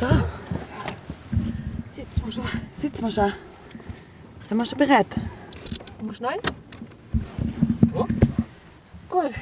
So. Sitzen wir schon. Sitzen wir schon. Sind wir schon bereit? Schnell. So. Gut.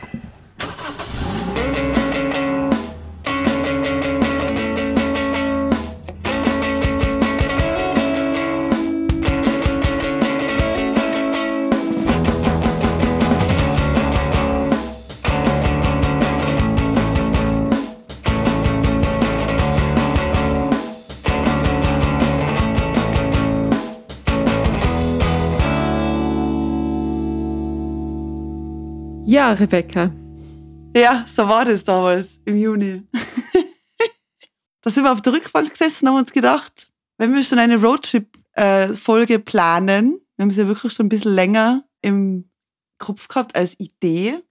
Ja, Rebecca. Ja, so war das damals im Juni. da sind wir auf der Rückbank gesessen und haben uns gedacht, wenn wir schon eine Roadtrip-Folge planen, wir haben sie ja wirklich schon ein bisschen länger im Kopf gehabt als Idee.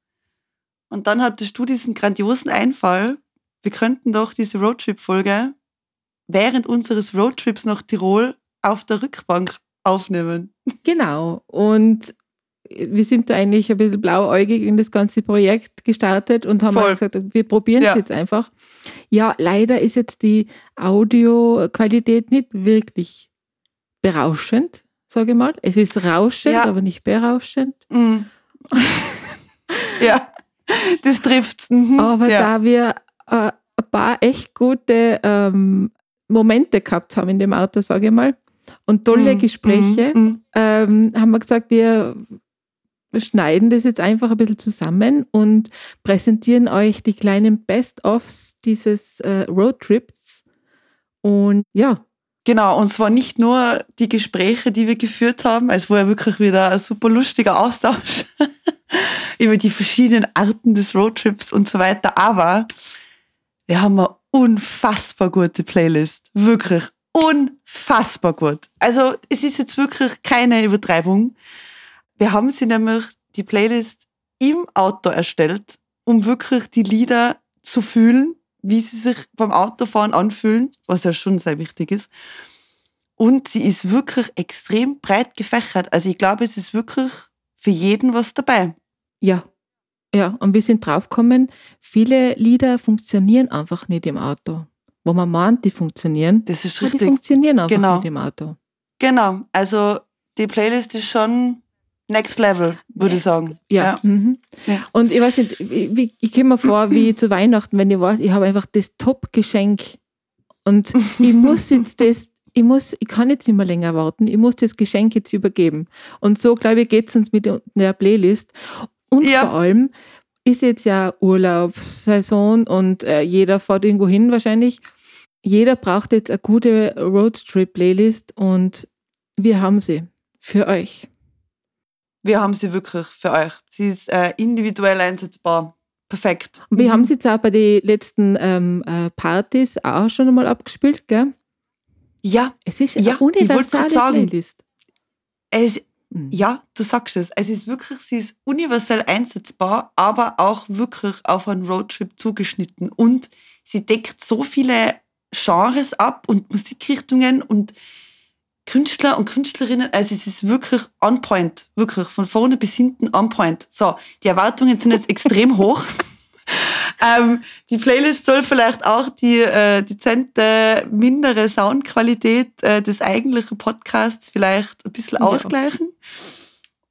Und dann hattest du diesen grandiosen Einfall, wir könnten doch diese Roadtrip-Folge während unseres Roadtrips nach Tirol auf der Rückbank aufnehmen. Genau. Und wir sind da eigentlich ein bisschen blauäugig in das ganze Projekt gestartet und haben gesagt, wir probieren es ja. jetzt einfach. Ja, leider ist jetzt die Audioqualität nicht wirklich berauschend, sage ich mal. Es ist rauschend, ja. aber nicht berauschend. Mhm. ja, das trifft. Mhm. Aber ja. da wir äh, ein paar echt gute ähm, Momente gehabt haben in dem Auto, sage ich mal, und tolle mhm. Gespräche, mhm. ähm, haben wir gesagt, wir wir schneiden das jetzt einfach ein bisschen zusammen und präsentieren euch die kleinen Best-ofs dieses äh, Roadtrips. Und ja. Genau, und zwar nicht nur die Gespräche, die wir geführt haben, es war ja wirklich wieder ein super lustiger Austausch über die verschiedenen Arten des Roadtrips und so weiter, aber wir haben eine unfassbar gute Playlist. Wirklich unfassbar gut. Also es ist jetzt wirklich keine Übertreibung. Wir haben sie nämlich die Playlist im Auto erstellt, um wirklich die Lieder zu fühlen, wie sie sich beim Autofahren anfühlen, was ja schon sehr wichtig ist. Und sie ist wirklich extrem breit gefächert. Also ich glaube, es ist wirklich für jeden was dabei. Ja, ja. Und wir sind draufgekommen, viele Lieder funktionieren einfach nicht im Auto. Wo man meint, die funktionieren. Das ist richtig. Die funktionieren einfach genau. nicht im Auto. Genau. Also die Playlist ist schon Next Level, würde ich sagen. Ja. Ja. Mhm. ja. Und ich weiß nicht, ich, ich komme mir vor, wie zu Weihnachten, wenn ich weiß, ich habe einfach das Top-Geschenk und ich muss jetzt das, ich muss, ich kann jetzt nicht mehr länger warten, ich muss das Geschenk jetzt übergeben. Und so, glaube ich, geht es uns mit der Playlist. Und ja. vor allem ist jetzt ja Urlaubssaison und äh, jeder fährt irgendwo hin wahrscheinlich. Jeder braucht jetzt eine gute Roadtrip-Playlist und wir haben sie für euch wir haben sie wirklich für euch. Sie ist äh, individuell einsetzbar. Perfekt. Und wir mhm. haben sie jetzt auch bei den letzten ähm, äh, Partys auch schon einmal abgespielt, gell? Ja. Es ist ja, eine universale sagen, Playlist. Es, mhm. Ja, du sagst es. Es ist wirklich, sie ist universell einsetzbar, aber auch wirklich auf einen Roadtrip zugeschnitten. Und sie deckt so viele Genres ab und Musikrichtungen und Künstler und Künstlerinnen, also es ist wirklich on point, wirklich von vorne bis hinten on point. So, die Erwartungen sind jetzt extrem hoch. ähm, die Playlist soll vielleicht auch die äh, dezente, mindere Soundqualität äh, des eigentlichen Podcasts vielleicht ein bisschen ja. ausgleichen.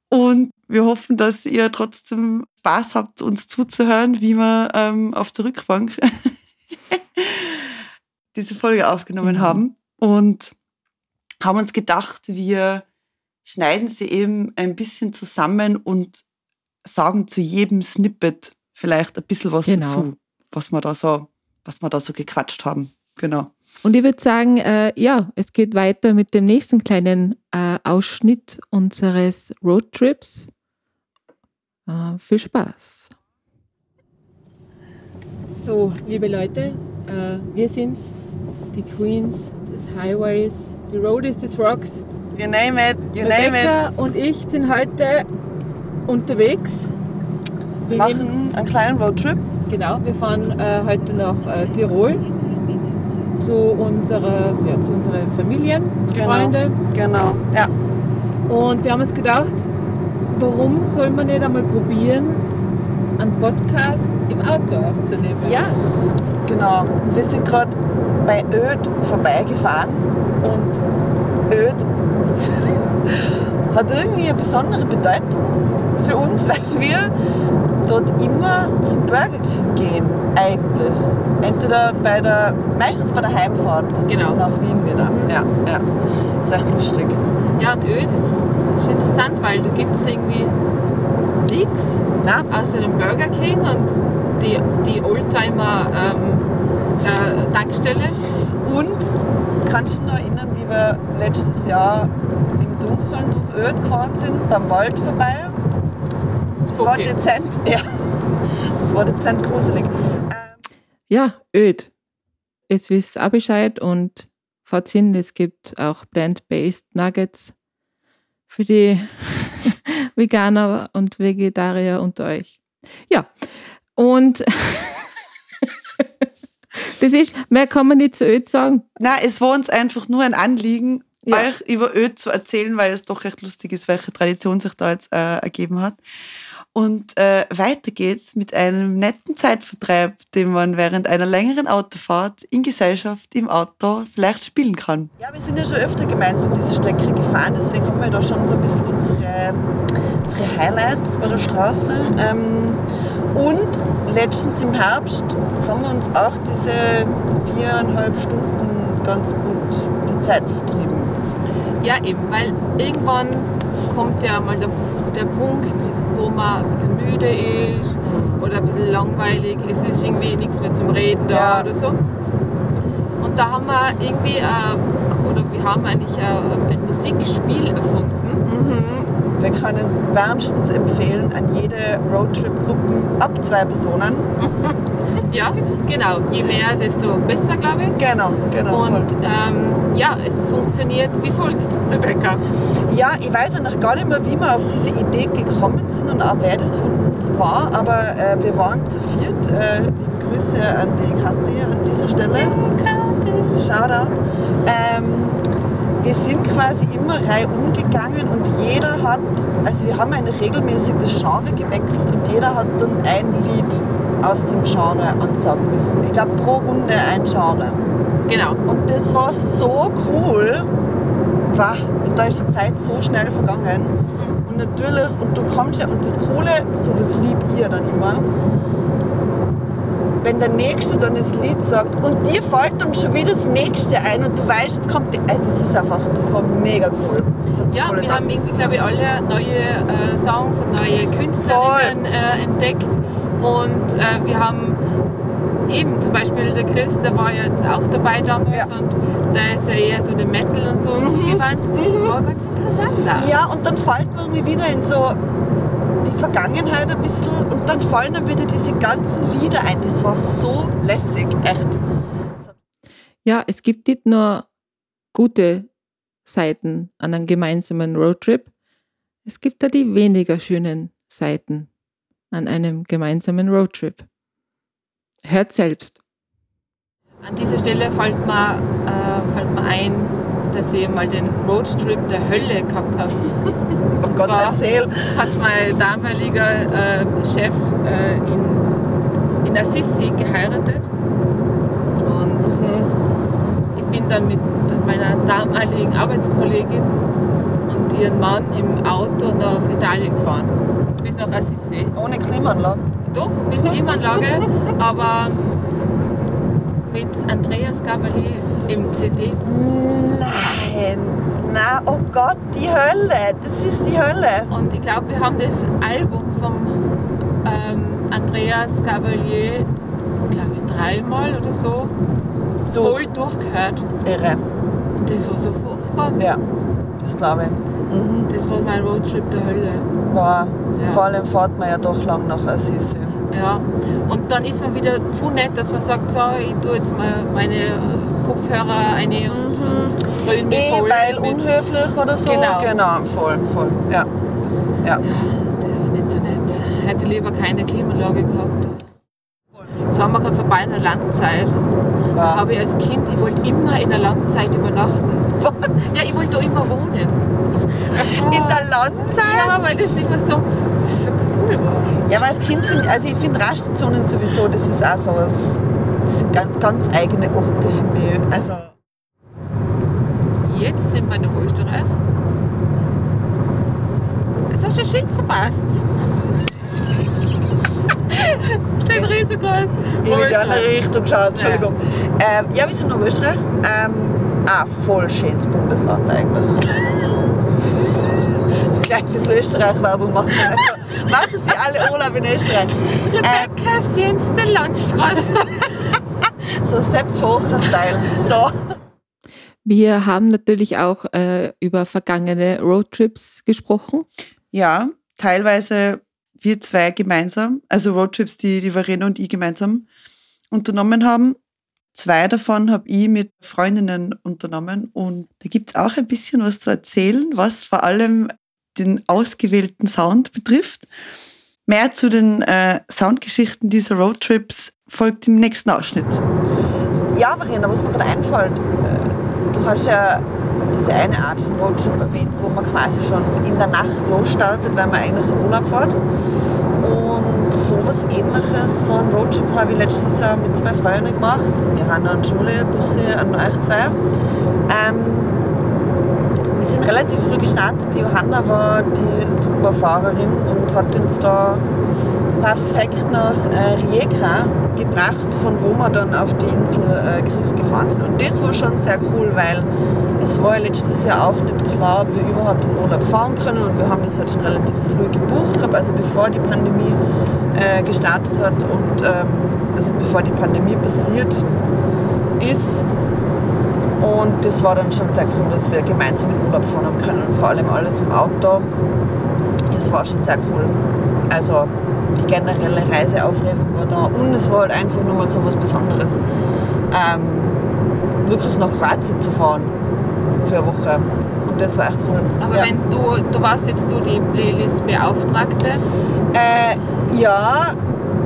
Und wir hoffen, dass ihr trotzdem Spaß habt, uns zuzuhören, wie wir ähm, auf der Rückbank diese Folge aufgenommen mhm. haben. Und haben uns gedacht, wir schneiden sie eben ein bisschen zusammen und sagen zu jedem Snippet vielleicht ein bisschen was genau. dazu, was wir da so, was wir da so gequatscht haben. Genau. Und ich würde sagen, äh, ja, es geht weiter mit dem nächsten kleinen äh, Ausschnitt unseres Roadtrips. Äh, viel Spaß. So, liebe Leute, äh, wir sind's, die Queens des Highways, die Roadies des Rocks. You name it, you Rebecca name it. und ich sind heute unterwegs. Wir machen einen kleinen Roadtrip. Genau, wir fahren äh, heute nach äh, Tirol zu unserer, ja, zu unserer Familien, genau, Freunde. Genau, ja. Und wir haben uns gedacht, warum soll man nicht einmal probieren, einen Podcast im Auto aufzunehmen? Ja, genau. Wir sind gerade bei Öd vorbeigefahren und Öd hat irgendwie eine besondere Bedeutung für uns, weil wir dort immer zum Burger gehen, eigentlich. Entweder bei der, meistens bei der Heimfahrt Genau. nach Wien wieder. Ja, ja. Das ist recht lustig. Ja, und Öl, das ist interessant, weil du gibst irgendwie nichts außer dem Burger King und die, die Oldtimer ähm, äh, Tankstelle. und kannst du dich noch erinnern, wie wir letztes Jahr im Dunkeln durch Öd gefahren sind, beim Wald vorbei? Das war dezent, ja. Das war dezent gruselig. Ähm, Ja, öd. Jetzt wisst ihr auch Bescheid und fahrt hin, es gibt auch Plant-Based Nuggets für die Veganer und Vegetarier unter euch. Ja, und das ist, mehr kann man nicht zu öd sagen. Na, es war uns einfach nur ein Anliegen, Ja. euch über Öd zu erzählen, weil es doch recht lustig ist, welche Tradition sich da jetzt äh, ergeben hat. Und äh, weiter geht's mit einem netten Zeitvertreib, den man während einer längeren Autofahrt in Gesellschaft im Auto vielleicht spielen kann. Ja, wir sind ja schon öfter gemeinsam diese Strecke gefahren, deswegen haben wir da schon so ein bisschen unsere, unsere Highlights bei der Straße. Ähm, und letztens im Herbst haben wir uns auch diese viereinhalb Stunden ganz gut die Zeit vertrieben. Ja, eben, weil irgendwann kommt ja mal der, der Punkt, wo man ein bisschen müde ist oder ein bisschen langweilig. Es ist irgendwie nichts mehr zum Reden da Ja. oder so. Und da haben wir irgendwie, äh, oder wir haben eigentlich äh, ein Musikspiel erfunden. Mhm. Wir können es wärmstens empfehlen an jede Roadtrip-Gruppen ab zwei Personen. Ja, genau. Je mehr, desto besser, glaube ich. Genau, genau. Und ähm, ja, es funktioniert wie folgt, Rebecca. Ja, ich weiß ja noch gar nicht mehr, wie wir auf diese Idee gekommen sind und auch wer das von uns war, aber äh, wir waren zu viert. Äh, liebe Grüße an die Kathi an dieser Stelle. Shoutout. Ähm, wir sind quasi immer reihum gegangen und jeder hat, also wir haben eine regelmäßig das Genre gewechselt und jeder hat dann ein Lied aus dem Genre ansagen müssen. Ich glaube pro Runde ein Genre. Genau. Und das war so cool. Wow, und da ist die Zeit so schnell vergangen. Und natürlich, und du kommst ja, und das Coole, sowas lieb ihr dann immer, wenn der Nächste dann das Lied sagt und dir fällt dann schon wieder das Nächste ein und du weißt, jetzt kommt die, also das ist einfach, das war mega cool. Ja, wir gedacht. haben irgendwie, glaube ich, alle neue äh, Songs und neue Künstlerinnen äh, entdeckt. Und äh, wir haben eben zum Beispiel der Chris, der war jetzt auch dabei damals Ja. und der ist ja eher so dem Metal und so Mhm. zugewandt. Das war ganz interessant da. Ja, und dann fällt man irgendwie wieder in so Vergangenheit ein bisschen und dann fallen dann wieder diese ganzen Lieder ein. Das war so lässig, echt. Ja, es gibt nicht nur gute Seiten an einem gemeinsamen Roadtrip, es gibt da die weniger schönen Seiten an einem gemeinsamen Roadtrip. Hört selbst. An dieser Stelle fällt mir, äh, fällt mir ein, dass ich mal den Roadtrip der Hölle gehabt habe. Oh Gott, erzähl. hat mein damaliger äh, Chef äh, in, in Assisi geheiratet. Und ich bin dann mit meiner damaligen Arbeitskollegin und ihrem Mann im Auto nach Italien gefahren. Bis nach Assisi. Ohne Klimaanlage. Doch, mit Klimaanlage, aber mit Andreas Gabalier im CD. Nein. Na, oh Gott, die Hölle. Das ist die Hölle. Und ich glaube, wir haben das Album vom ähm, Andreas Gabalier, glaube ich, dreimal oder so Du, voll durchgehört. irre. Und das war so furchtbar. Ja, das glaube ich. Mhm. Das war mein Roadtrip der Hölle. Boah, Ja. vor allem fährt man ja doch lang nach Assisi. Ja. Und dann ist man wieder zu nett, dass man sagt, so, ich tue jetzt mal meine Kopfhörer rein und, und dröhne mich Eh, voll. weil mit- unhöflich oder so. Genau. genau, voll, voll. Ja. Ja. Das war nicht so nett. Hätte lieber keine Klimaanlage gehabt. Jetzt waren wir gerade vorbei in der Landzeit. Da ja. habe ich als Kind, ich wollte immer in der Landzeit übernachten. Ja, ich wollte da immer wohnen. In der Landzeit? Ja, weil das immer so, das so cool war. Ja, aber als Kind sind, also ich finde Rastzonen sowieso, das ist auch so was das sind ganz, ganz eigene Orte, finde ich. Also, Jetzt sind wir in Österreich. Jetzt hast du ein Schild verpasst. Steht riesengroß. in die andere Richtung schauen, Entschuldigung. Ähm, ja, wir sind in Österreich. Ähm, ah, voll schönes Bundesland eigentlich. Gleich bis Österreich-Werbung machen. Also, machen Sie alle Urlaub in Österreich. Ähm, Rebecca schönste Landstraße. So Sepp Focher-Style. So. Wir haben natürlich auch äh, über vergangene Roadtrips gesprochen. Ja, teilweise wir zwei gemeinsam, also Roadtrips, die die Verena und ich gemeinsam unternommen haben. Zwei davon habe ich mit Freundinnen unternommen und da gibt es auch ein bisschen was zu erzählen, was vor allem den ausgewählten Sound betrifft. Mehr zu den äh, Soundgeschichten dieser Roadtrips folgt im nächsten Ausschnitt. Ja, Verena, was mir gerade einfällt, äh, du hast ja diese eine Art von Roadtrip erwähnt, wo man quasi schon in der Nacht losstartet, weil man eigentlich in Urlaub fährt. Und sowas ähnliches, so ein Roadtrip habe ich letztes Jahr mit zwei Freunden gemacht. Wir haben an Schule, Busse an euch zwei. Ähm, relativ früh gestartet. Die Johanna war die Superfahrerin und hat uns da perfekt nach äh, Rijeka gebracht, von wo wir dann auf die Insel äh, Griff gefahren sind. Und das war schon sehr cool, weil es war ja letztes Jahr auch nicht klar, ob wir überhaupt in Urlaub fahren können und wir haben das halt schon relativ früh gebucht also bevor die Pandemie äh, gestartet hat und ähm, also bevor die Pandemie passiert ist. Und das war dann schon sehr cool, dass wir gemeinsam in Urlaub fahren haben können und vor allem alles im Auto. Das war schon sehr cool. Also die generelle Reiseaufregung war da und es war halt einfach nur mal so was Besonderes, ähm, wirklich nach Kroatien zu fahren für eine Woche. Und das war echt cool. Aber ja. wenn du, du warst jetzt du die Playlist-Beauftragte. Äh, ja,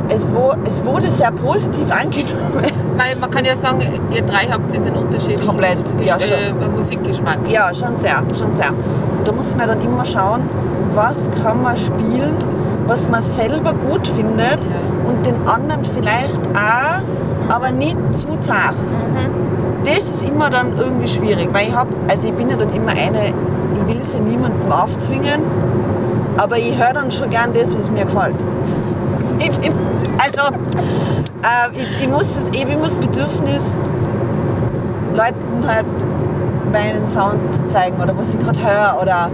es, wo, es wurde sehr positiv angenommen. Weil man kann ja sagen, ihr drei habt jetzt einen unterschiedlichen Komplett, ja, äh, Musikgeschmack. Ja, schon sehr, schon sehr. Da muss man dann immer schauen, was kann man spielen, was man selber gut findet Ja. und den anderen vielleicht auch, aber nicht zu zart. Mhm. Das ist immer dann irgendwie schwierig, weil ich habe, also ich bin ja dann immer eine, ich will es ja niemandem aufzwingen, aber ich höre dann schon gern das, was mir gefällt. Ich bin, also, äh, ich, ich, muss, das- ich das Bedürfnis, Leuten halt meinen Sound zeigen oder was ich gerade höre oder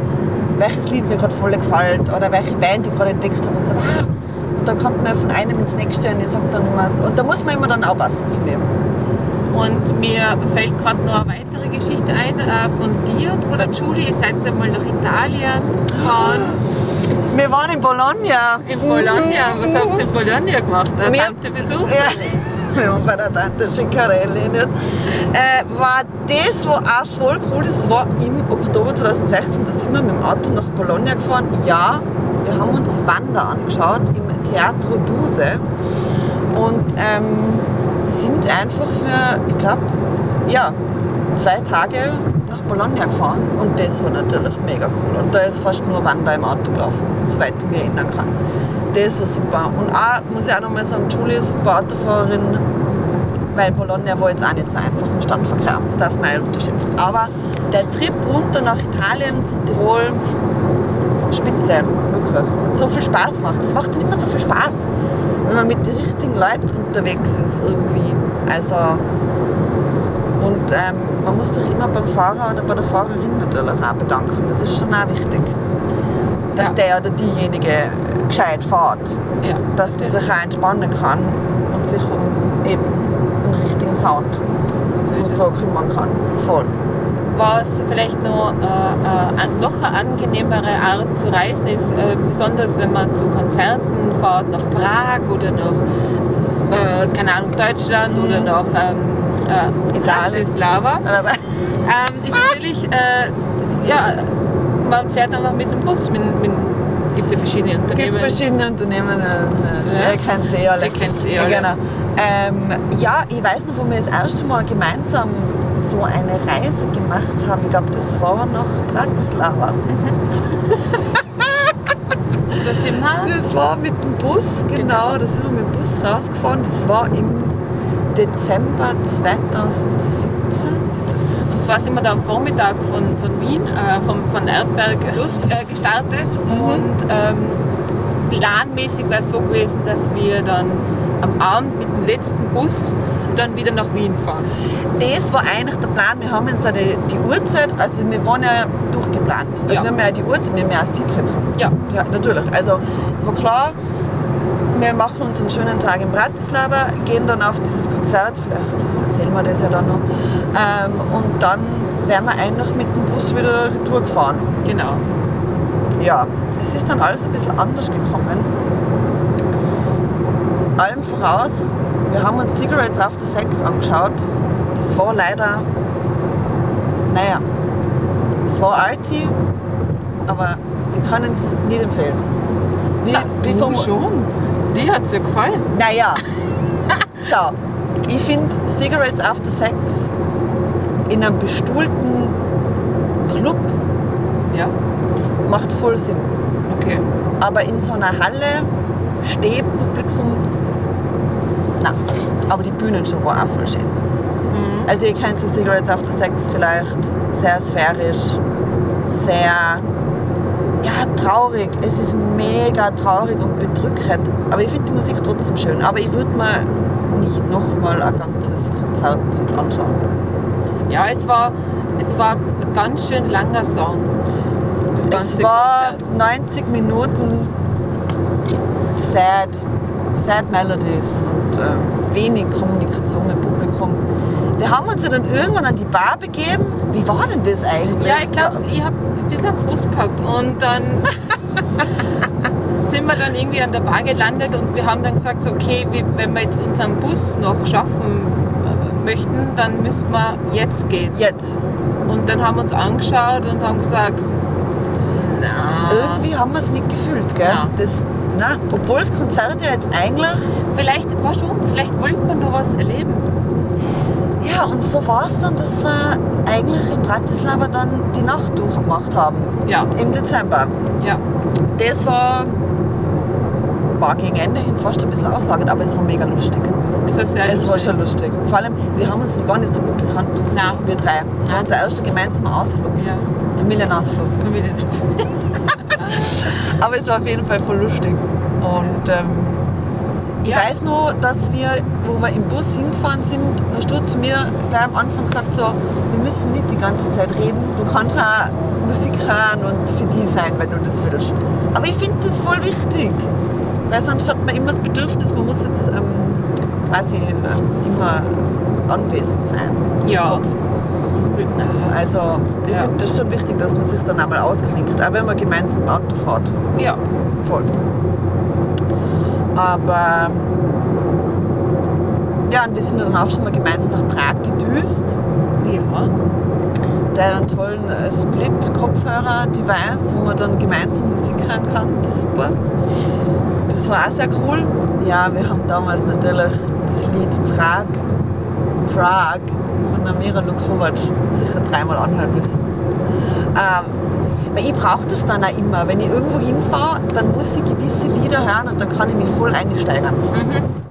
welches Lied mir gerade voll gefällt oder welche Band ich gerade entdeckt habe und so, ah, und dann kommt man von einem ins nächste und ich sage dann immer, so- und da muss man immer dann aufpassen, finde ich. Und mir fällt gerade noch eine weitere Geschichte ein äh, von dir und von der Julie. Ihr seid einmal nach Italien gefahren, Wir waren in Bologna. in Bologna. Was habt ihr in Bologna gemacht? Ein Wir- Tantebesuch? Ja, wir waren bei der Tante Schiccarelli. Nicht? Äh, war das, was auch voll cool ist, war im Oktober 2016, da sind wir mit dem Auto nach Bologna gefahren. Ja, wir haben uns Wander angeschaut im Teatro Duse und ähm, sind einfach für, ich glaube, ja, zwei Tage nach Bologna gefahren und das war natürlich mega cool. Und da ist fast nur Wander im Auto gelaufen, soweit ich mich erinnern kann. Das war super. Und auch, muss ich auch nochmal sagen, Julie ist super Autofahrerin, weil Bologna war jetzt auch nicht so einfach im Stadtverkehr. Das darf man nicht unterschätzen. Aber der Trip runter nach Italien, von Tirol, spitze, wirklich. Hat so viel Spaß gemacht. Es macht immer so viel Spaß, wenn man mit den richtigen Leuten unterwegs ist irgendwie. Also und ähm, man muss sich immer beim Fahrer oder bei der Fahrerin natürlich auch bedanken. Das ist schon auch wichtig. Dass Ja. der oder diejenige gescheit fährt. Ja. Dass man sich auch entspannen kann und sich um eben den richtigen Sound So und so kümmern kann. Voll. Was vielleicht noch, äh, äh, noch eine angenehmere Art zu reisen ist, äh, besonders wenn man zu Konzerten fährt, nach Prag oder nach, äh, keine Ahnung, Deutschland oder nach ähm, äh, Italien. Bratislava, Aber ähm, ist natürlich, äh, ja, man fährt einfach mit dem Bus, mit, mit, gibt ja verschiedene es Unternehmen. gibt verschiedene Unternehmen, äh, Ja. ihr kennt sie eh alle. Ihr kennt sie eh alle. Genau. Ähm, ja, ich weiß noch, wo wir das erste Mal gemeinsam so eine Reise gemacht haben. Ich glaube, das war nach Bratislava. Das. Das war mit dem Bus, genau. Da sind wir mit dem Bus rausgefahren. Das war im Dezember 2017. Und zwar sind wir da am Vormittag von, von Wien, äh, vom, von Erdberg Lust äh, gestartet Mhm. und ähm, planmäßig wäre es so gewesen, dass wir dann am Abend mit dem letzten Bus dann wieder nach Wien fahren. Das war eigentlich der Plan. Wir haben uns da die, die Uhrzeit, also wir waren ja durchgeplant. Also Ja. wir haben ja die Uhrzeit, wir haben ja das Ticket. Ja. Ja, natürlich. Also es war klar, wir machen uns einen schönen Tag in Bratislava, gehen dann auf dieses Konzert, vielleicht erzählen wir das ja dann noch. Ähm, und dann wären wir eigentlich mit dem Bus wieder retour gefahren. Genau. Ja, es ist dann alles ein bisschen anders gekommen. Allem voraus, wir haben uns Cigarettes After Sex angeschaut. Das war leider, naja, es war arty, aber wir können es nicht empfehlen. Wie, Na, wie vom- schon. Die hat es ja gefallen. Naja, schau, ich finde Cigarettes After Sex in einem bestuhlten Club Ja, macht voll Sinn. okay. Aber in so einer Halle, Stehpublikum, na. Aber die Bühnenshow war auch voll schön. Mhm. Also ihr kennt so Cigarettes After Sex vielleicht, sehr sphärisch, sehr, ja, traurig. Es ist mega traurig und bedrückend. Aber ich finde die Musik trotzdem schön. Aber ich würde mir nicht nochmal ein ganzes Konzert anschauen. Ja, es war, es war ein ganz schön langer Song. Das ganze Es war Konzert. 90 Minuten sad, sad Melodies und äh, wenig Kommunikation mit Publikum. Wir haben uns ja dann irgendwann an die Bar begeben. Wie war denn das eigentlich? Ja, ich glaube, ich habe ein bisschen Frust gehabt und dann sind wir dann irgendwie an der Bar gelandet und wir haben dann gesagt, so, okay, wenn wir jetzt unseren Bus noch schaffen äh, möchten, dann müssen wir jetzt gehen. Jetzt. Und dann haben wir uns angeschaut und haben gesagt, na, Irgendwie haben wir es nicht gefühlt, gell? Ja. Das, na, obwohl das Konzert ja jetzt eigentlich. vielleicht, weißt du, vielleicht wollte man noch was erleben. Ja, und so war es dann, dass wir eigentlich in Bratislava dann die Nacht durchgemacht haben. Ja, Im Dezember. ja, Das war, war gegen Ende hin fast ein bisschen aussagend, aber es war mega lustig. es war sehr Es war lustig. schon lustig. Vor allem, wir haben uns gar nicht so gut gekannt. Na, Wir drei. Das war unser erster gemeinsamer Ausflug. ja, Familienausflug. Familie nicht. Aber es war auf jeden Fall voll lustig. Und ähm, ich Ja. weiß noch, dass wir, wo wir im Bus hingefahren sind, hast du zu mir gleich am Anfang gesagt, so, wir müssen nicht die ganze Zeit reden. Du kannst auch Musik hören und für die sein, wenn du das willst. Aber ich finde das voll wichtig. Weil sonst hat man immer das Bedürfnis, man muss jetzt ähm, quasi ähm, immer anwesend sein. Ja. Also ich Ja. finde das schon wichtig, dass man sich dann einmal ausklingt, auch wenn man gemeinsam im Auto fährt. ja, Voll. Aber ja, und wir sind dann auch schon mal gemeinsam nach Prag gedüst. ja, hat einen tollen äh, Split-Kopfhörer-Device, wo man dann gemeinsam Musik hören kann. Super. Das war auch sehr cool. Ja, wir haben damals natürlich das Lied Prag, Prag von der Mira Lukovac sicher dreimal anhören müssen. Ähm, weil ich brauche das dann auch immer. Wenn ich irgendwo hinfahre, dann muss ich gewisse Lieder hören und dann kann ich mich voll einsteigern. mhm.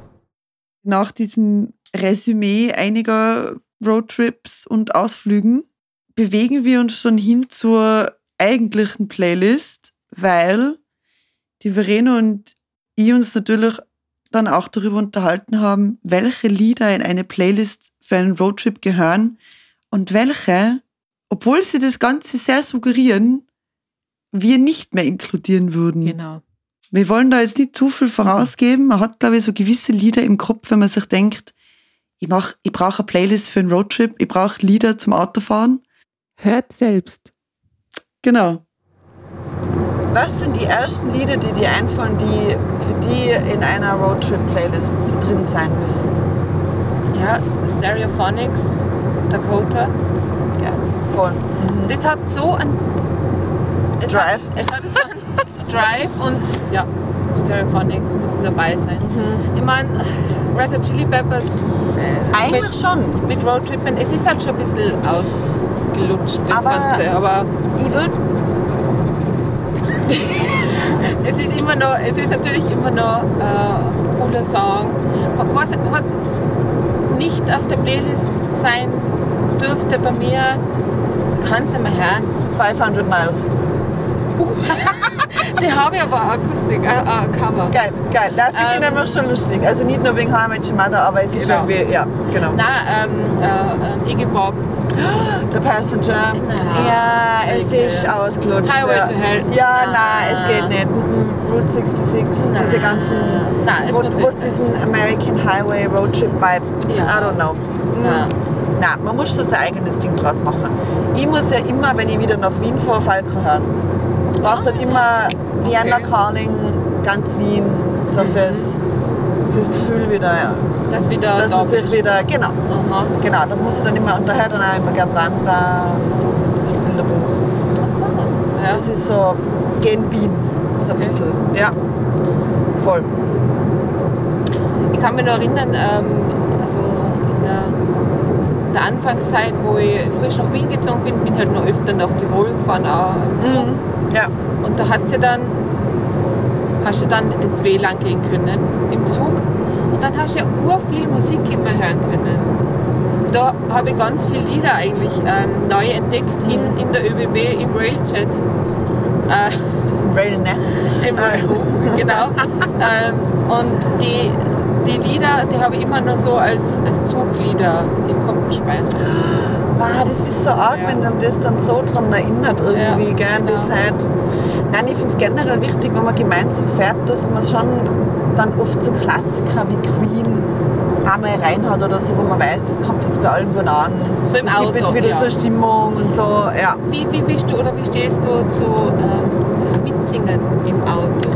Nach diesem Resümee einiger Roadtrips und Ausflügen bewegen wir uns schon hin zur eigentlichen Playlist, weil die Verena und ich uns natürlich dann auch darüber unterhalten haben, welche Lieder in eine Playlist für einen Roadtrip gehören und welche, obwohl sie das Ganze sehr suggerieren, wir nicht mehr inkludieren würden. Genau. Wir wollen da jetzt nicht zu viel vorausgeben. Man hat, glaube ich, so gewisse Lieder im Kopf, wenn man sich denkt, ich, mach, ich brauche eine Playlist für einen Roadtrip, ich brauche Lieder zum Autofahren. Hört selbst. Genau. Was sind die ersten Lieder, die dir einfallen, die für die in einer Roadtrip-Playlist drin sein müssen? ja, Stereophonics, Dakota. Ja, voll. Das hat so ein es Drive. Hat, es hat so Drive und ja, Stereophonics müssen dabei sein. Ich meine, Red Hot Chili Peppers äh, Eigentlich schon. mit, mit Roadtrippen, es ist halt schon ein bisschen ausgelutscht, das Aber Ganze. Aber Ich würde es ist immer noch, es ist natürlich immer noch äh, ein cooler Song. Was, was nicht auf der Playlist sein dürfte bei mir, kann es nicht mehr hören. 500 Miles. Die habe ich aber Akustik, äh, äh, Cover. Geil, geil. Da finde ich Ähm, nämlich schon lustig. Also nicht nur wegen How I Met Your Mother, aber es ist Genau. irgendwie, ja, genau. Nein, ähm, äh, äh, Iggy Pop. The Passenger. Na, ja, es ist ausgelutscht. Highway ja. to Hell. Ja, Na. nein, es geht nicht. Mhm. Route 66, diese ganzen. Nein, es wo, muss wo sein. diesen American Highway Road Trip Vibe. Ja. I don't know. Mhm. Nein. Nein, man muss schon sein eigenes Ding draus machen. Ich muss ja immer, wenn ich wieder nach Wien fahre, Falco hören. Ich brauche dann immer Vienna Okay. Calling, ganz Wien, so Mhm. fürs, fürs Gefühl wieder, ja. Das wieder Dass da sich bist. wieder, genau, Aha. genau, da muss ich dann immer, und da hört dann auch immer gern Wanda und ein bisschen Bilderbuch. Ach so. Ja. Das ist so gen Wien, so ein Okay. bisschen, ja, voll. Ich kann mich noch erinnern, ähm, also in der, der Anfangszeit, wo ich frisch nach Wien gezogen bin, bin ich halt noch öfter nach Tirol gefahren, auch im Zug. Mhm. Ja, Und da hat sie dann, hast du dann ins WLAN gehen können im Zug. Und dann hast du ja ur viel Musik immer hören können. Und da habe ich ganz viele Lieder eigentlich ähm, neu entdeckt in, in der ÖBB im Railchat. Äh, Railnet. im Railhof, genau. ähm, und die, die Lieder, die habe ich immer nur so als, als Zuglieder im Kopf gespeichert. Wow, das ist so arg, Ja. wenn man das dann so dran erinnert, irgendwie, Ja, gell, genau. die Zeit. Nein, ich finde es generell wichtig, wenn man gemeinsam fährt, dass man schon dann oft so Klassiker wie Queen einmal reinhaut oder so, wo man weiß, das kommt jetzt bei allen gut an. So im es gibt jetzt Auto, wieder ja. so Stimmung und so, ja. Wie, wie bist du oder wie stehst du zu ähm, Mitsingen im Auto?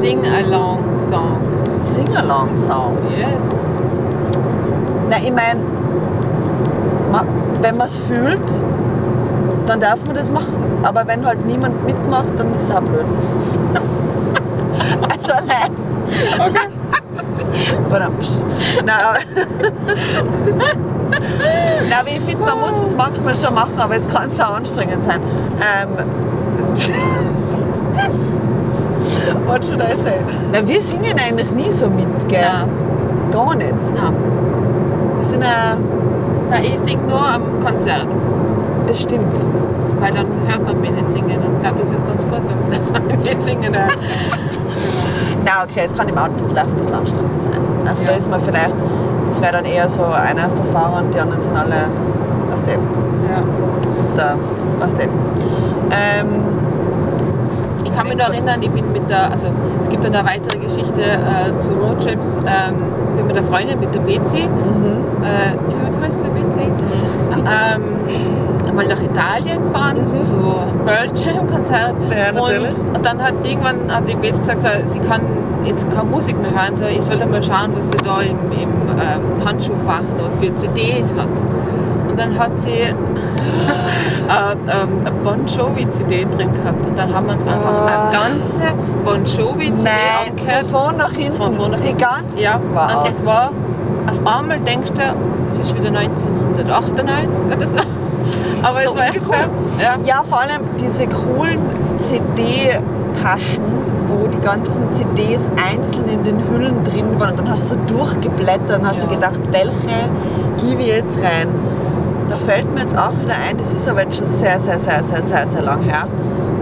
Sing-along-Songs. Sing-along-Song. Yes. Na, ich meine, wenn man es fühlt, dann darf man das machen. Aber wenn halt niemand mitmacht, dann ist es auch blöd. also nein. Okay. Na, aber, Na, aber ich finde, man muss es manchmal schon machen, aber es kann so anstrengend sein. Ähm, What should I say? Na, wir singen eigentlich nie so mit, gell? Ja. Gar nicht. Na, Wir sind äh, na, ich singe nur am Konzert, das stimmt. weil dann hört man mich nicht singen. Und ich glaube, das ist ganz gut, wenn man das nicht singen hört. Na, okay, es kann im Auto vielleicht ein bisschen anstrengend sein. Also da Ja. ist man vielleicht, es wäre dann eher so, einer ist der Fahrer und die anderen sind alle aus dem, Ja. da, aus dem. Ähm, Ich kann mich noch erinnern, ich bin mit der, also es gibt dann eine weitere Geschichte äh, zu Roadtrips. Ähm, ich bin mit der Freundin, mit der Betsy, mhm. äh, ähm, einmal nach Italien gefahren Mhm. zu Pearl Jam Konzert. Ja. Und dann hat irgendwann hat die Betsy gesagt, so, sie kann jetzt keine Musik mehr hören, so, ich sollte mal schauen, was sie da im, im ähm, Handschuhfach noch für CDs hat. Und dann hat sie äh, ähm, eine Bon Jovi CD drin gehabt und dann haben wir uns einfach Oh. eine ganze Bon Jovi CD Nein, angehört. von vorn nach hinten. Von vorn nach Die hinten. ganze Ja, Wow. und es war, auf einmal denkst du, es ist wieder 1998 oder so. Aber So es war echt cool. Ja. Ja, vor allem diese coolen CD-Taschen, wo die ganzen CDs einzeln in den Hüllen drin waren. Und dann hast du durchgeblättert und hast Ja. du gedacht, welche gebe ich jetzt rein? Da fällt mir jetzt auch wieder ein, das ist aber jetzt schon sehr, sehr, sehr, sehr, sehr, sehr lang her.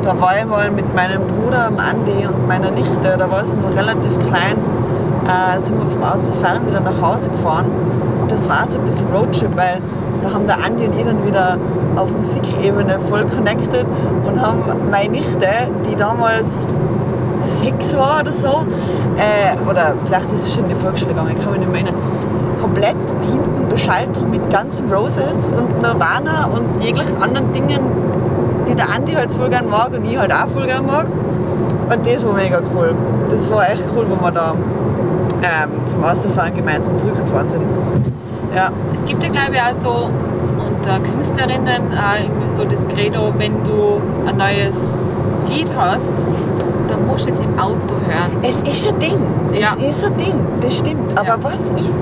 Da war ich mal mit meinem Bruder, dem Andi und meiner Nichte, da war sie noch relativ klein, äh, sind wir vom Ausfern wieder nach Hause gefahren. Das war so ein bisschen Roadtrip, weil da haben der Andi und ich dann wieder auf Musikebene voll connected und haben meine Nichte, die damals sechs war oder so, äh, oder vielleicht ist sie schon in die Volksschule gegangen, kann mich nicht mehr erinnern, komplett hinten beschallt mit Guns N' Roses und Nirvana und jeglichen anderen Dingen, die der Andi halt voll gern mag und ich halt auch voll gern mag. Und das war mega cool. Das war echt cool, wo wir da ähm, vom Außerfahren gemeinsam zurückgefahren sind. Ja. Es gibt ja, glaube ich, auch so unter Künstlerinnen auch immer so das Credo, wenn du ein neues Lied hast, dann musst du es im Auto hören. Es ist ein Ding. Ja. Es ist ein Ding, das stimmt. Aber Ja. was ist.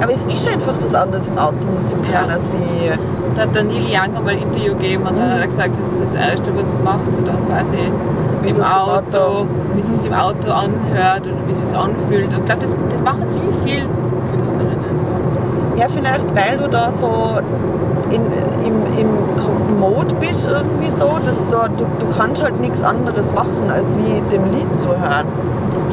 Aber es ist einfach was anderes im Auto Musik hören, als wie. Da hat der Neil Young einmal ein Interview gegeben und dann hat er gesagt, das ist das Erste, was er macht, so dann quasi Wie im es Auto, Auto- wie es sich im Auto anhört oder wie es sich anfühlt. Und ich glaube, das, das machen ziemlich viele Künstlerinnen. Ja, vielleicht weil du da so in, im, im Mode bist irgendwie so, dass du, du, du kannst halt nichts anderes machen, als wie dem Lied zu hören.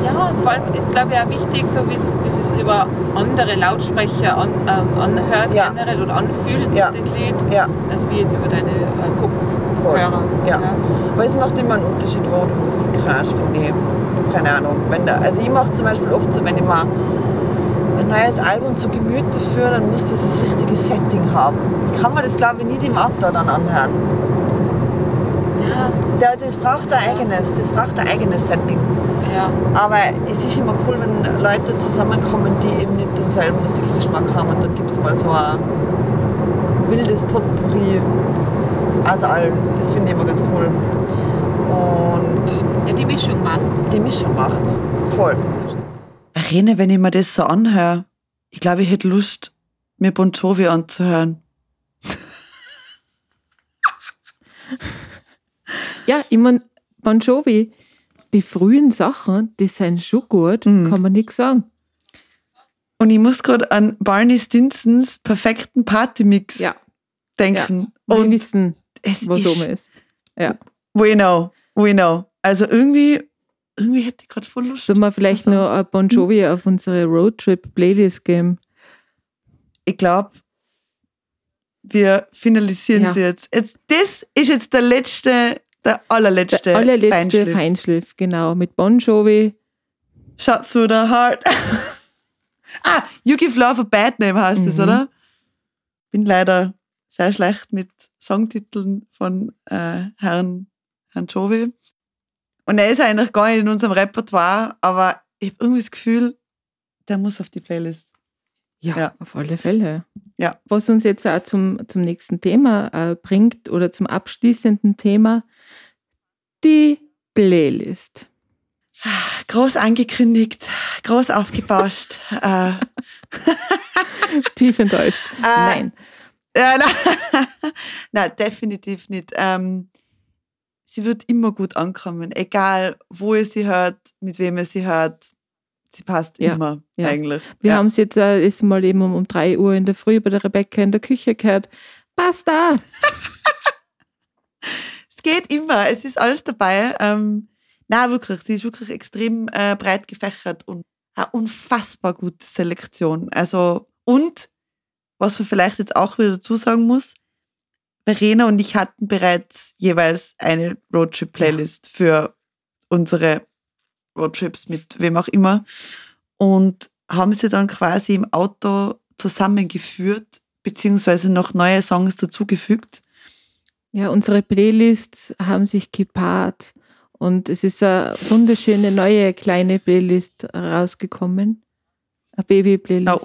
Ja, und vor allem ist, glaube ich, auch wichtig, so wie es über andere Lautsprecher an, ähm, anhört Ja. generell oder anfühlt, Ja. das Lied, Ja, als wie jetzt über deine äh. Kopfhörer. Ja. Aber es macht immer einen Unterschied, wo du Musik hörst, finde ich. Keine Ahnung. Wenn da, also ich mache zum Beispiel oft so, wenn ich mal ein neues Album zu Gemüte führe, dann muss das das richtige Setting haben. Ich kann mir das, glaube ich, nicht im Auto dann anhören. Ja, das braucht ein eigenes, das braucht ein eigenes Setting. ja. Aber es ist immer cool, wenn Leute zusammenkommen, die eben nicht denselben Musikgeschmack haben und dann gibt es mal so ein wildes Potpourri aus allem. Das finde ich immer ganz cool. Und ja, die Mischung macht die Mischung macht's. Voll. Rene, wenn ich mir das so anhöre, ich glaube, ich hätte Lust, mir Bon Jovi anzuhören. Ja, ich mein, Bon Jovi, die frühen Sachen, die sind schon gut, Mhm. kann man nichts sagen. Und ich muss gerade an Barney Stinsons perfekten Partymix Ja, denken. wir Und wissen, es was ist oben ist. Ja. We know, we know. Also irgendwie, irgendwie hätte ich gerade voll Lust. Sollen wir vielleicht Also, noch ein Bon Jovi auf unsere Roadtrip-Playlist geben? Ich glaube, wir finalisieren Ja. sie jetzt. jetzt. Das ist jetzt der letzte, der allerletzte, Der allerletzte Feinschliff. Feinschliff. genau. Mit Bon Jovi. Shot through the heart. ah, You Give Love a Bad Name heißt es, Mhm. oder? Bin leider sehr schlecht mit Songtiteln von äh, Herrn, Herrn Jovi. Und er ist eigentlich gar nicht in unserem Repertoire, aber ich habe irgendwie das Gefühl, der muss auf die Playlist. Ja, Ja. auf alle Fälle. Ja. Was uns jetzt auch zum, zum nächsten Thema äh, bringt oder zum abschließenden Thema, die Playlist. Groß angekündigt, groß aufgebauscht. äh, Tief enttäuscht. Nein. Ja, nein. nein, definitiv nicht. Ähm, sie wird immer gut ankommen, egal wo ihr sie hört, mit wem ihr sie hört. Sie passt Ja, immer ja. eigentlich. Wir ja. haben es jetzt äh, ist mal eben um, um 3 Uhr in der Früh bei der Rebecca in der Küche gehört. Passt da. Es geht immer, es ist alles dabei. Ähm, na wirklich, sie ist wirklich extrem äh, breit gefächert und eine unfassbar gute Selektion. Also, und was man vielleicht jetzt auch wieder dazu sagen muss, Verena und ich hatten bereits jeweils eine Roadtrip-Playlist für unsere Roadtrips mit wem auch immer und haben sie dann quasi im Auto zusammengeführt, beziehungsweise noch neue Songs dazugefügt. Ja, unsere Playlists haben sich gepaart und es ist eine wunderschöne neue kleine Playlist rausgekommen. Eine Baby-Playlist. Eine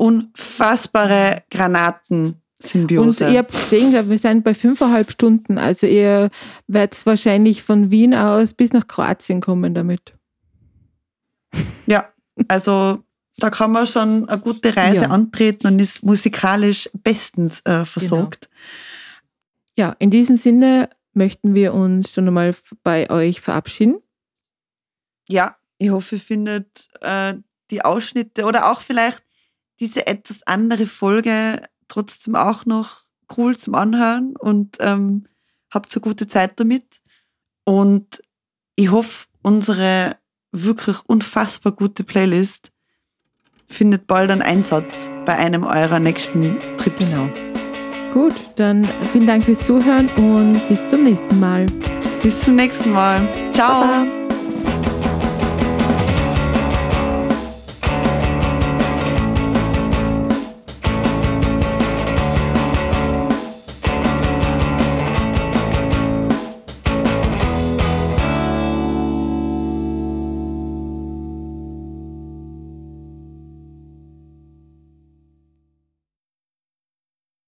unfassbare Und ihr habt gesehen, wir sind bei fünfeinhalb Stunden. Also ihr werdet wahrscheinlich von Wien aus bis nach Kroatien kommen damit. Ja, also da kann man schon eine gute Reise Ja. antreten und ist musikalisch bestens äh, versorgt. Ja, in diesem Sinne möchten wir uns schon einmal bei euch verabschieden. Ja, ich hoffe, ihr findet äh, die Ausschnitte oder auch vielleicht diese etwas andere Folge trotzdem auch noch cool zum Anhören und ähm, habt so gute Zeit damit. Und ich hoffe, unsere wirklich unfassbar gute Playlist findet bald einen Einsatz bei einem eurer nächsten Trips. Genau. Gut, dann vielen Dank fürs Zuhören und bis zum nächsten Mal. Bis zum nächsten Mal. Ciao. Baba.